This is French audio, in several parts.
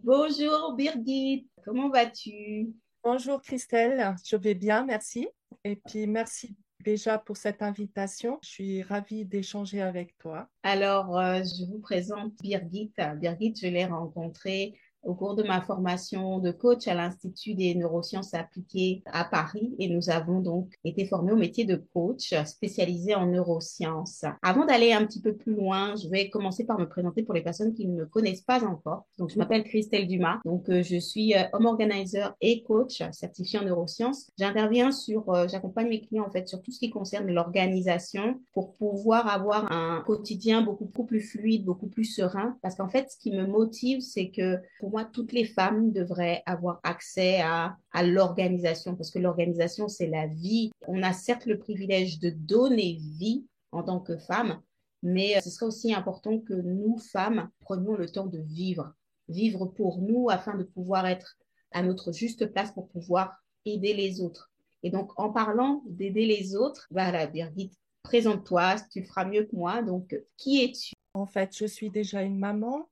Bonjour Birgit, comment vas-tu? Bonjour Christelle, je vais bien, merci. Et puis merci déjà pour cette invitation. Je suis ravie d'échanger avec toi. Alors, euh, je vous présente Birgit. Birgit, je l'ai rencontrée au cours de ma formation de coach à l'Institut des neurosciences appliquées à Paris et nous avons donc été formés au métier de coach spécialisé en neurosciences. Avant d'aller un petit peu plus loin, je vais commencer par me présenter pour les personnes qui ne me connaissent pas encore. Donc, je m'appelle Christelle Dumas. Donc, euh, je suis euh, home organizer et coach certifié en neurosciences. J'interviens sur, euh, j'accompagne mes clients en fait sur tout ce qui concerne l'organisation pour pouvoir avoir un quotidien beaucoup, beaucoup plus fluide, beaucoup plus serein. Parce qu'en fait, ce qui me motive, c'est que pour moi, toutes les femmes devraient avoir accès à, l'organisation, parce que l'organisation, c'est la vie. On a certes le privilège de donner vie en tant que femme, mais euh, ce serait aussi important que nous, femmes, prenions le temps de vivre. Vivre pour nous afin de pouvoir être à notre juste place pour pouvoir aider les autres. Et donc, en parlant d'aider les autres, voilà, Birgit, présente-toi, tu feras mieux que moi. Donc, qui es-tu? En fait, je suis déjà une maman,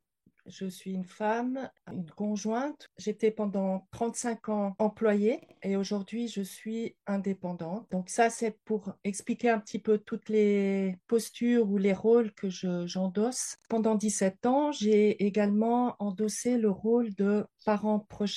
je suis une femme, une conjointe. J'étais pendant 35 ans employée et aujourd'hui je suis indépendante. Donc ça c'est pour expliquer un petit peu toutes les postures ou les rôles que j'endosse. Pendant 17 ans, j'ai également endossé le rôle de parent proche.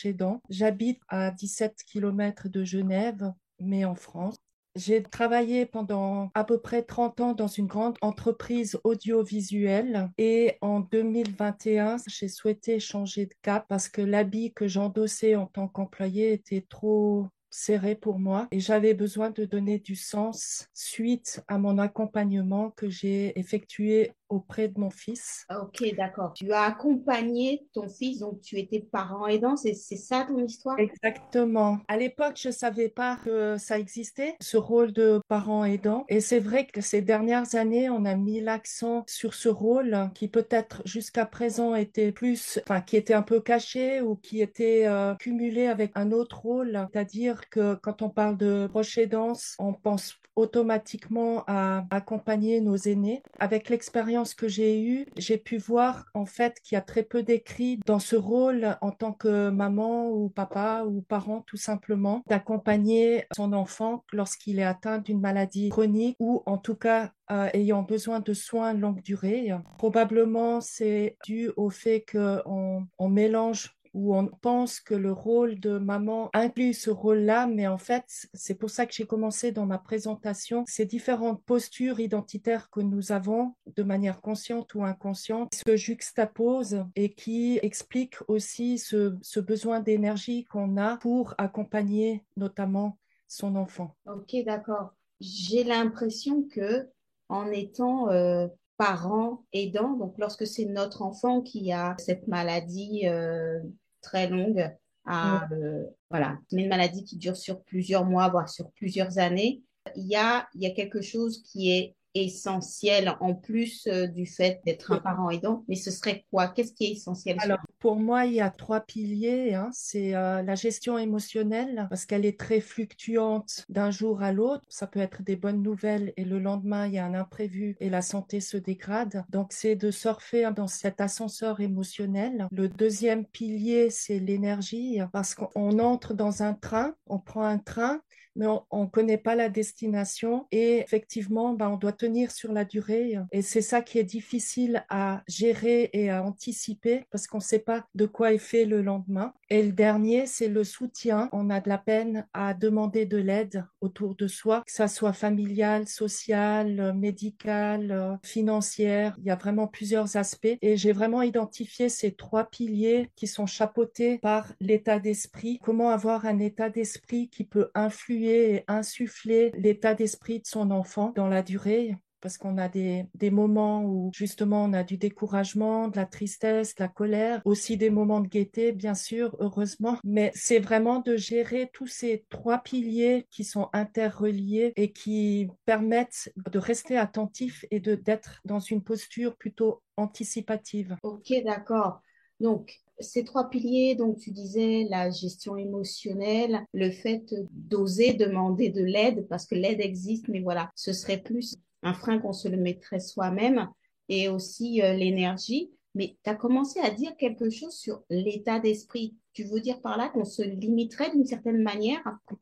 J'habite à 17 km de Genève mais en France. J'ai travaillé pendant à peu près 30 ans dans une grande entreprise audiovisuelle et en 2021, j'ai souhaité changer de cap parce que l'habit que j'endossais en tant qu'employé était trop serré pour moi et j'avais besoin de donner du sens suite à mon accompagnement que j'ai effectué auprès de mon fils. Ah, ok, d'accord. Tu as accompagné ton fils, donc tu étais parent aidant, c'est ça ton histoire? Exactement. À l'époque, je savais pas que ça existait, ce rôle de parent aidant. Et c'est vrai que ces dernières années, on a mis l'accent sur ce rôle qui peut-être jusqu'à présent était plus, enfin, qui était un peu caché ou qui était euh, cumulé avec un autre rôle. C'est-à-dire que quand on parle de proche aidance, on pense automatiquement à accompagner nos aînés. Avec l'expérience que j'ai eue, j'ai pu voir en fait qu'il y a très peu d'écrits dans ce rôle en tant que maman ou papa ou parent tout simplement, d'accompagner son enfant lorsqu'il est atteint d'une maladie chronique ou en tout cas euh, ayant besoin de soins longue durée. Probablement c'est dû au fait qu'on on mélange où on pense que le rôle de maman inclut ce rôle-là, mais en fait, c'est pour ça que j'ai commencé dans ma présentation ces différentes postures identitaires que nous avons de manière consciente ou inconsciente, se juxtaposent et qui expliquent aussi ce, besoin d'énergie qu'on a pour accompagner notamment son enfant. Ok, d'accord. J'ai l'impression que en étant euh, parent aidant, donc lorsque c'est notre enfant qui a cette maladie euh, très longue. À, euh, voilà, une maladie qui dure sur plusieurs mois, voire sur plusieurs années. Il y a, il y a quelque chose qui est essentiel en plus euh, du fait d'être un parent aidant, mais ce serait quoi? Qu'est-ce qui est essentiel? Alors, pour moi, il y a trois piliers. Hein. C'est euh, la gestion émotionnelle, parce qu'elle est très fluctuante d'un jour à l'autre. Ça peut être des bonnes nouvelles et le lendemain, il y a un imprévu et la santé se dégrade. Donc, c'est de surfer dans cet ascenseur émotionnel. Le deuxième pilier, c'est l'énergie, parce qu'on entre dans un train, on prend un train mais on ne connaît pas la destination et effectivement, ben, on doit tenir sur la durée. Et c'est ça qui est difficile à gérer et à anticiper parce qu'on ne sait pas de quoi est fait le lendemain. Et le dernier, c'est le soutien. On a de la peine à demander de l'aide autour de soi, que ça soit familial, social, médical, financière. Il y a vraiment plusieurs aspects. Et j'ai vraiment identifié ces trois piliers qui sont chapeautés par l'état d'esprit. Comment avoir un état d'esprit qui peut influer et insuffler l'état d'esprit de son enfant dans la durée? Parce qu'on a des, des, moments où justement on a du découragement, de la tristesse, de la colère, aussi des moments de gaieté, bien sûr, heureusement. Mais c'est vraiment de gérer tous ces trois piliers qui sont interreliés et qui permettent de rester attentif et d'être dans une posture plutôt anticipative. Ok, d'accord. Donc, ces trois piliers, donc tu disais la gestion émotionnelle, le fait d'oser demander de l'aide, parce que l'aide existe, mais voilà, ce serait plus un frein qu'on se le mettrait soi-même, et aussi euh, l'énergie. Mais tu as commencé à dire quelque chose sur l'état d'esprit. Tu veux dire par là qu'on se limiterait d'une certaine manière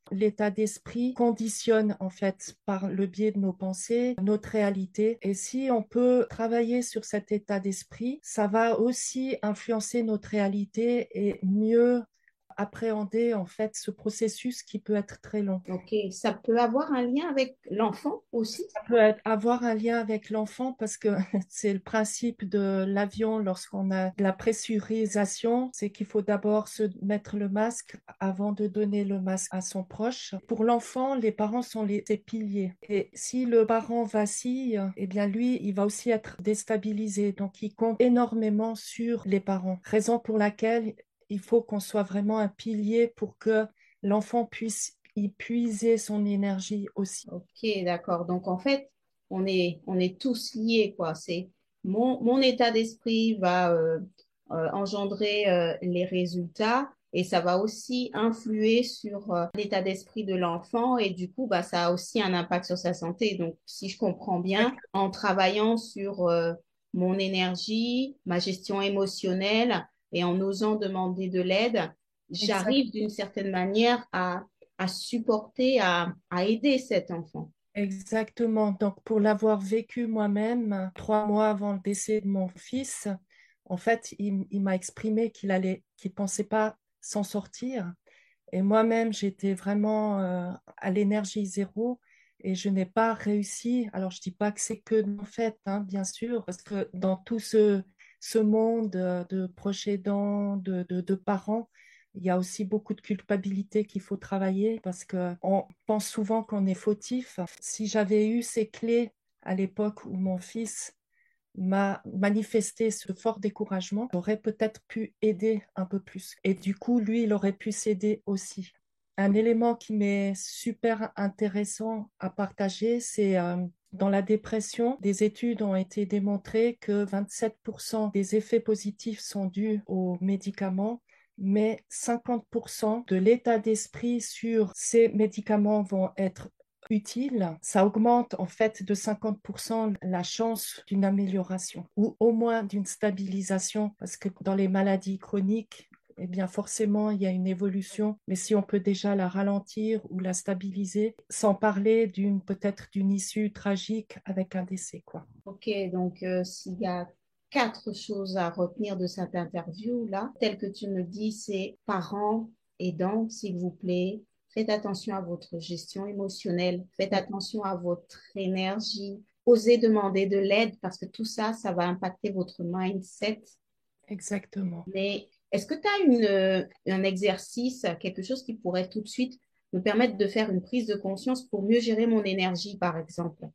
L'état d'esprit conditionne en fait par le biais de nos pensées notre réalité. Et si on peut travailler sur cet état d'esprit, ça va aussi influencer notre réalité et mieux appréhender en fait ce processus qui peut être très long. Ok, ça peut avoir un lien avec l'enfant aussi? Ça peut être, avoir un lien avec l'enfant parce que c'est le principe de l'avion lorsqu'on a de la pressurisation, c'est qu'il faut d'abord se mettre le masque avant de donner le masque à son proche. Pour l'enfant, les parents sont les piliers. Et si le parent vacille, eh bien lui, il va aussi être déstabilisé. Donc il compte énormément sur les parents. Raison pour laquelle il faut qu'on soit vraiment un pilier pour que l'enfant puisse y puiser son énergie aussi. Ok, d'accord. Donc en fait, on est, on est tous liés, quoi. C'est mon, mon état d'esprit va euh, euh, engendrer euh, les résultats et ça va aussi influer sur l'état d'esprit de l'enfant et du coup, bah, ça a aussi un impact sur sa santé. Donc, si je comprends bien, en travaillant sur mon énergie, ma gestion émotionnelle, et en osant demander de l'aide, j'arrive d'une certaine manière à, à supporter, à, à aider cet enfant. Exactement. Donc, pour l'avoir vécu moi-même, trois mois avant le décès de mon fils, en fait, il, il m'a exprimé qu'il allait, qu'il pensait pas s'en sortir. Et moi-même, j'étais vraiment euh, à l'énergie zéro et je n'ai pas réussi. Alors, je dis pas que c'est que en fait, hein, bien sûr, parce que dans tout ce ce monde euh, de proches aidants, de, de, parents, il y a aussi beaucoup de culpabilité qu'il faut travailler parce qu'on pense souvent qu'on est fautif. Si j'avais eu ces clés à l'époque où mon fils m'a manifesté ce fort découragement, j'aurais peut-être pu aider un peu plus. Et du coup, lui, il aurait pu s'aider aussi. Un élément qui m'est super intéressant à partager, c'est euh, dans la dépression, des études ont été démontrées que 27% des effets positifs sont dus aux médicaments, mais 50% de l'état d'esprit sur ces médicaments vont être utiles. Ça augmente en fait de 50% la chance d'une amélioration ou au moins d'une stabilisation parce que dans les maladies chroniques, eh bien forcément, il y a une évolution, mais si on peut déjà la ralentir ou la stabiliser, sans parler d'une peut-être d'une issue tragique avec un décès, quoi. Ok, donc euh, s'il y a quatre choses à retenir de cette interview là, tel que tu me dis, c'est parents aidants, s'il vous plaît, faites attention à votre gestion émotionnelle, faites attention à votre énergie, osez demander de l'aide parce que tout ça, ça va impacter votre mindset. Exactement. Mais est-ce que tu as une, euh, un exercice, quelque chose qui pourrait tout de suite me permettre de faire une prise de conscience pour mieux gérer mon énergie, par exemple?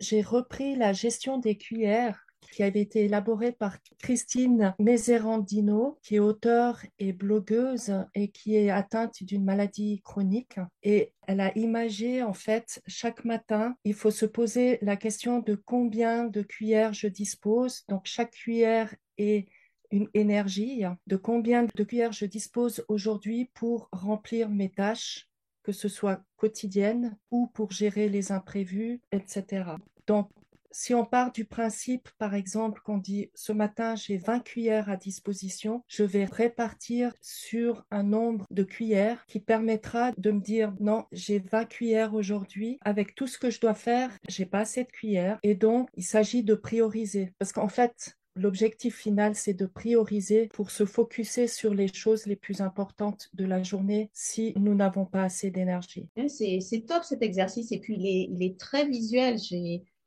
J'ai repris la gestion des cuillères qui avait été élaborée par Christine Meserandino, qui est auteure et blogueuse et qui est atteinte d'une maladie chronique. Et elle a imagé, en fait, chaque matin, il faut se poser la question de combien de cuillères je dispose. Donc, chaque cuillère est une énergie de combien de cuillères je dispose aujourd'hui pour remplir mes tâches, que ce soit quotidiennes ou pour gérer les imprévus, etc. Donc, si on part du principe, par exemple, qu'on dit ce matin j'ai 20 cuillères à disposition, je vais répartir sur un nombre de cuillères qui permettra de me dire non, j'ai 20 cuillères aujourd'hui. Avec tout ce que je dois faire, j'ai pas assez de cuillères. Et donc, il s'agit de prioriser. Parce qu'en fait, L'objectif final, c'est de prioriser pour se focuser sur les choses les plus importantes de la journée si nous n'avons pas assez d'énergie. C'est top cet exercice et puis il est, très visuel.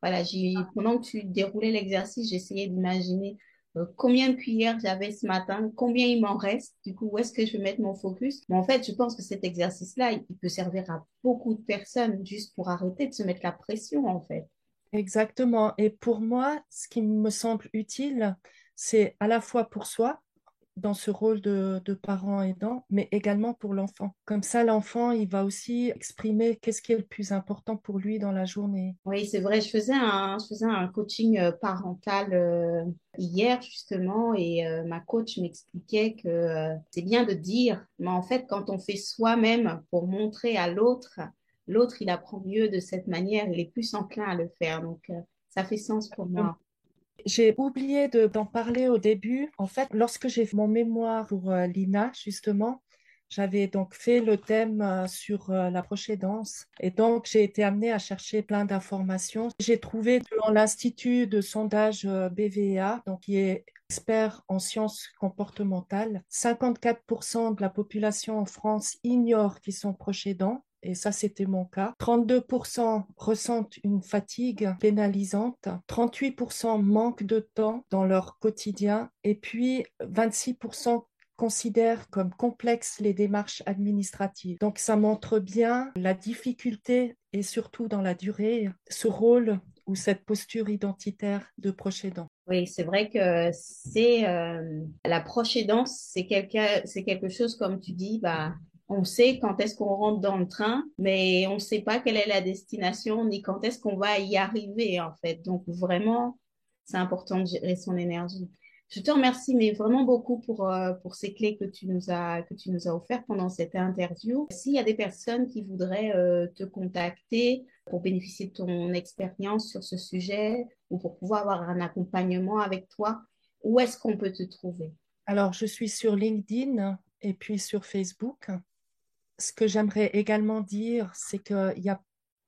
Voilà, pendant que tu déroulais l'exercice, j'essayais d'imaginer euh, combien de cuillères j'avais ce matin, combien il m'en reste, du coup, où est-ce que je vais mettre mon focus. Mais en fait, je pense que cet exercice-là, il peut servir à beaucoup de personnes juste pour arrêter de se mettre la pression, en fait. Exactement. Et pour moi, ce qui me semble utile, c'est à la fois pour soi, dans ce rôle de, parent aidant, mais également pour l'enfant. Comme ça, l'enfant, il va aussi exprimer qu'est-ce qui est le plus important pour lui dans la journée. Oui, c'est vrai. Je faisais un, je faisais un coaching euh, parental euh, hier, justement, et euh, ma coach m'expliquait que c'est bien de dire, mais en fait, quand on fait soi-même pour montrer à l'autre, l'autre, il apprend mieux de cette manière, il est plus enclin à le faire. Donc, euh, ça fait sens pour moi. J'ai oublié d'en parler au début. En fait, lorsque j'ai fait mon mémoire pour euh, l'INA, justement, j'avais donc fait le thème euh, sur euh, la proche-aidance et donc j'ai été amenée à chercher plein d'informations. J'ai trouvé dans l'Institut de sondage BVA, donc qui est expert en sciences comportementales, 54% de la population en France ignore qu'ils sont proches aidants et ça c'était mon cas. 32% ressentent une fatigue pénalisante, 38% manquent de temps dans leur quotidien et puis 26% considèrent comme complexes les démarches administratives. Donc ça montre bien la difficulté et surtout dans la durée, ce rôle ou cette posture identitaire de proche aidant. Oui, c'est vrai que c'est euh, la proche aidance, c'est quelque, quelque chose comme tu dis, bah on sait quand est-ce qu'on rentre dans le train, mais on ne sait pas quelle est la destination ni quand est-ce qu'on va y arriver, en fait. Donc, vraiment, c'est important de gérer son énergie. Je te remercie, mais vraiment beaucoup pour, euh, pour ces clés que tu nous as, que tu nous as offertes pendant cette interview. S'il y a des personnes qui voudraient euh, te contacter pour bénéficier de ton expérience sur ce sujet ou pour pouvoir avoir un accompagnement avec toi, où est-ce qu'on peut te trouver? Alors, je suis sur LinkedIn et puis sur Facebook ce que j'aimerais également dire, c'est qu'il n'y a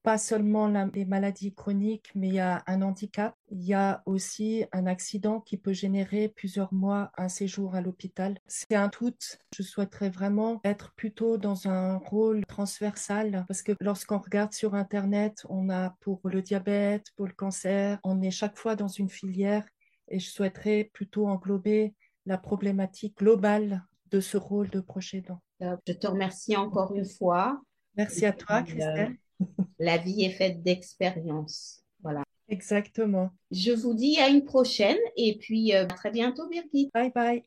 pas seulement les maladies chroniques, mais il y a un handicap. Il y a aussi un accident qui peut générer plusieurs mois un séjour à l'hôpital. C'est un tout. Je souhaiterais vraiment être plutôt dans un rôle transversal parce que lorsqu'on regarde sur Internet, on a pour le diabète, pour le cancer, on est chaque fois dans une filière et je souhaiterais plutôt englober la problématique globale de ce rôle de proche aidant. Je te remercie encore une fois. Merci à toi, Christelle. la vie est faite d'expériences. Voilà. Exactement. Je vous dis à une prochaine et puis euh, à très bientôt, Birgit. Bye bye.